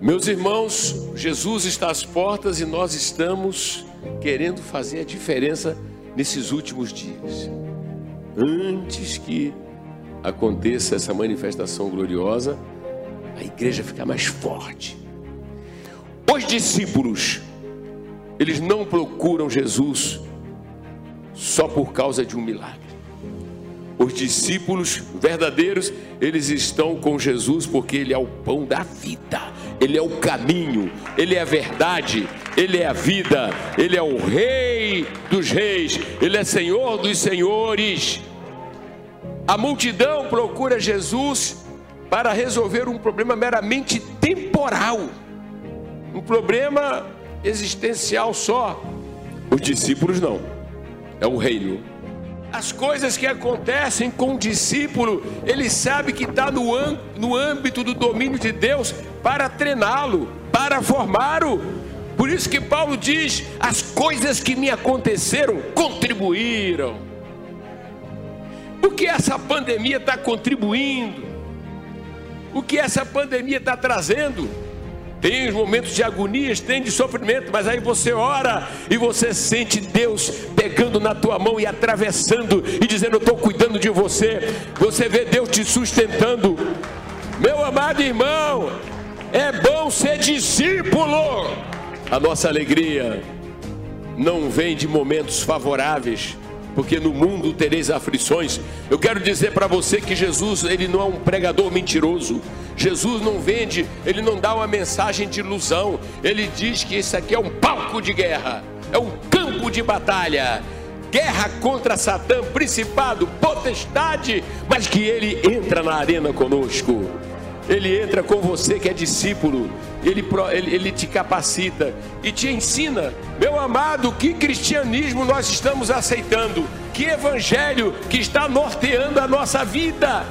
Meus irmãos, Jesus está às portas e nós estamos querendo fazer a diferença nesses últimos dias. Antes que aconteça essa manifestação gloriosa, a igreja fica mais forte. Os discípulos, eles não procuram Jesus só por causa de um milagre. Os discípulos verdadeiros, eles estão com Jesus porque Ele é o pão da vida, Ele é o caminho, Ele é a verdade, Ele é a vida, Ele é o Rei dos Reis, Ele é Senhor dos Senhores. A multidão procura Jesus para resolver um problema meramente temporal, um problema existencial só. Os discípulos não, é o reino. As coisas que acontecem com o discípulo, ele sabe que está no, no âmbito do domínio de Deus para treiná-lo, para formá-lo. Por isso que Paulo diz: as coisas que me aconteceram contribuíram. O que essa pandemia está contribuindo? O que essa pandemia está trazendo? Tem os momentos de agonias, tem de sofrimento, mas aí você ora e você sente Deus pegando na tua mão e atravessando e dizendo: Eu estou cuidando de você. Você vê Deus te sustentando. Meu amado irmão, é bom ser discípulo. A nossa alegria não vem de momentos favoráveis, porque no mundo tereis aflições. Eu quero dizer para você que Jesus, ele não é um pregador mentiroso. Jesus não vende, ele não dá uma mensagem de ilusão. Ele diz que isso aqui é um palco de guerra, é um campo de batalha. Guerra contra Satã, principado, potestade, mas que ele entra na arena conosco. Ele entra com você que é discípulo, ele, ele, ele, te capacita e te ensina, meu amado, que cristianismo nós estamos aceitando, que evangelho que está norteando a nossa vida.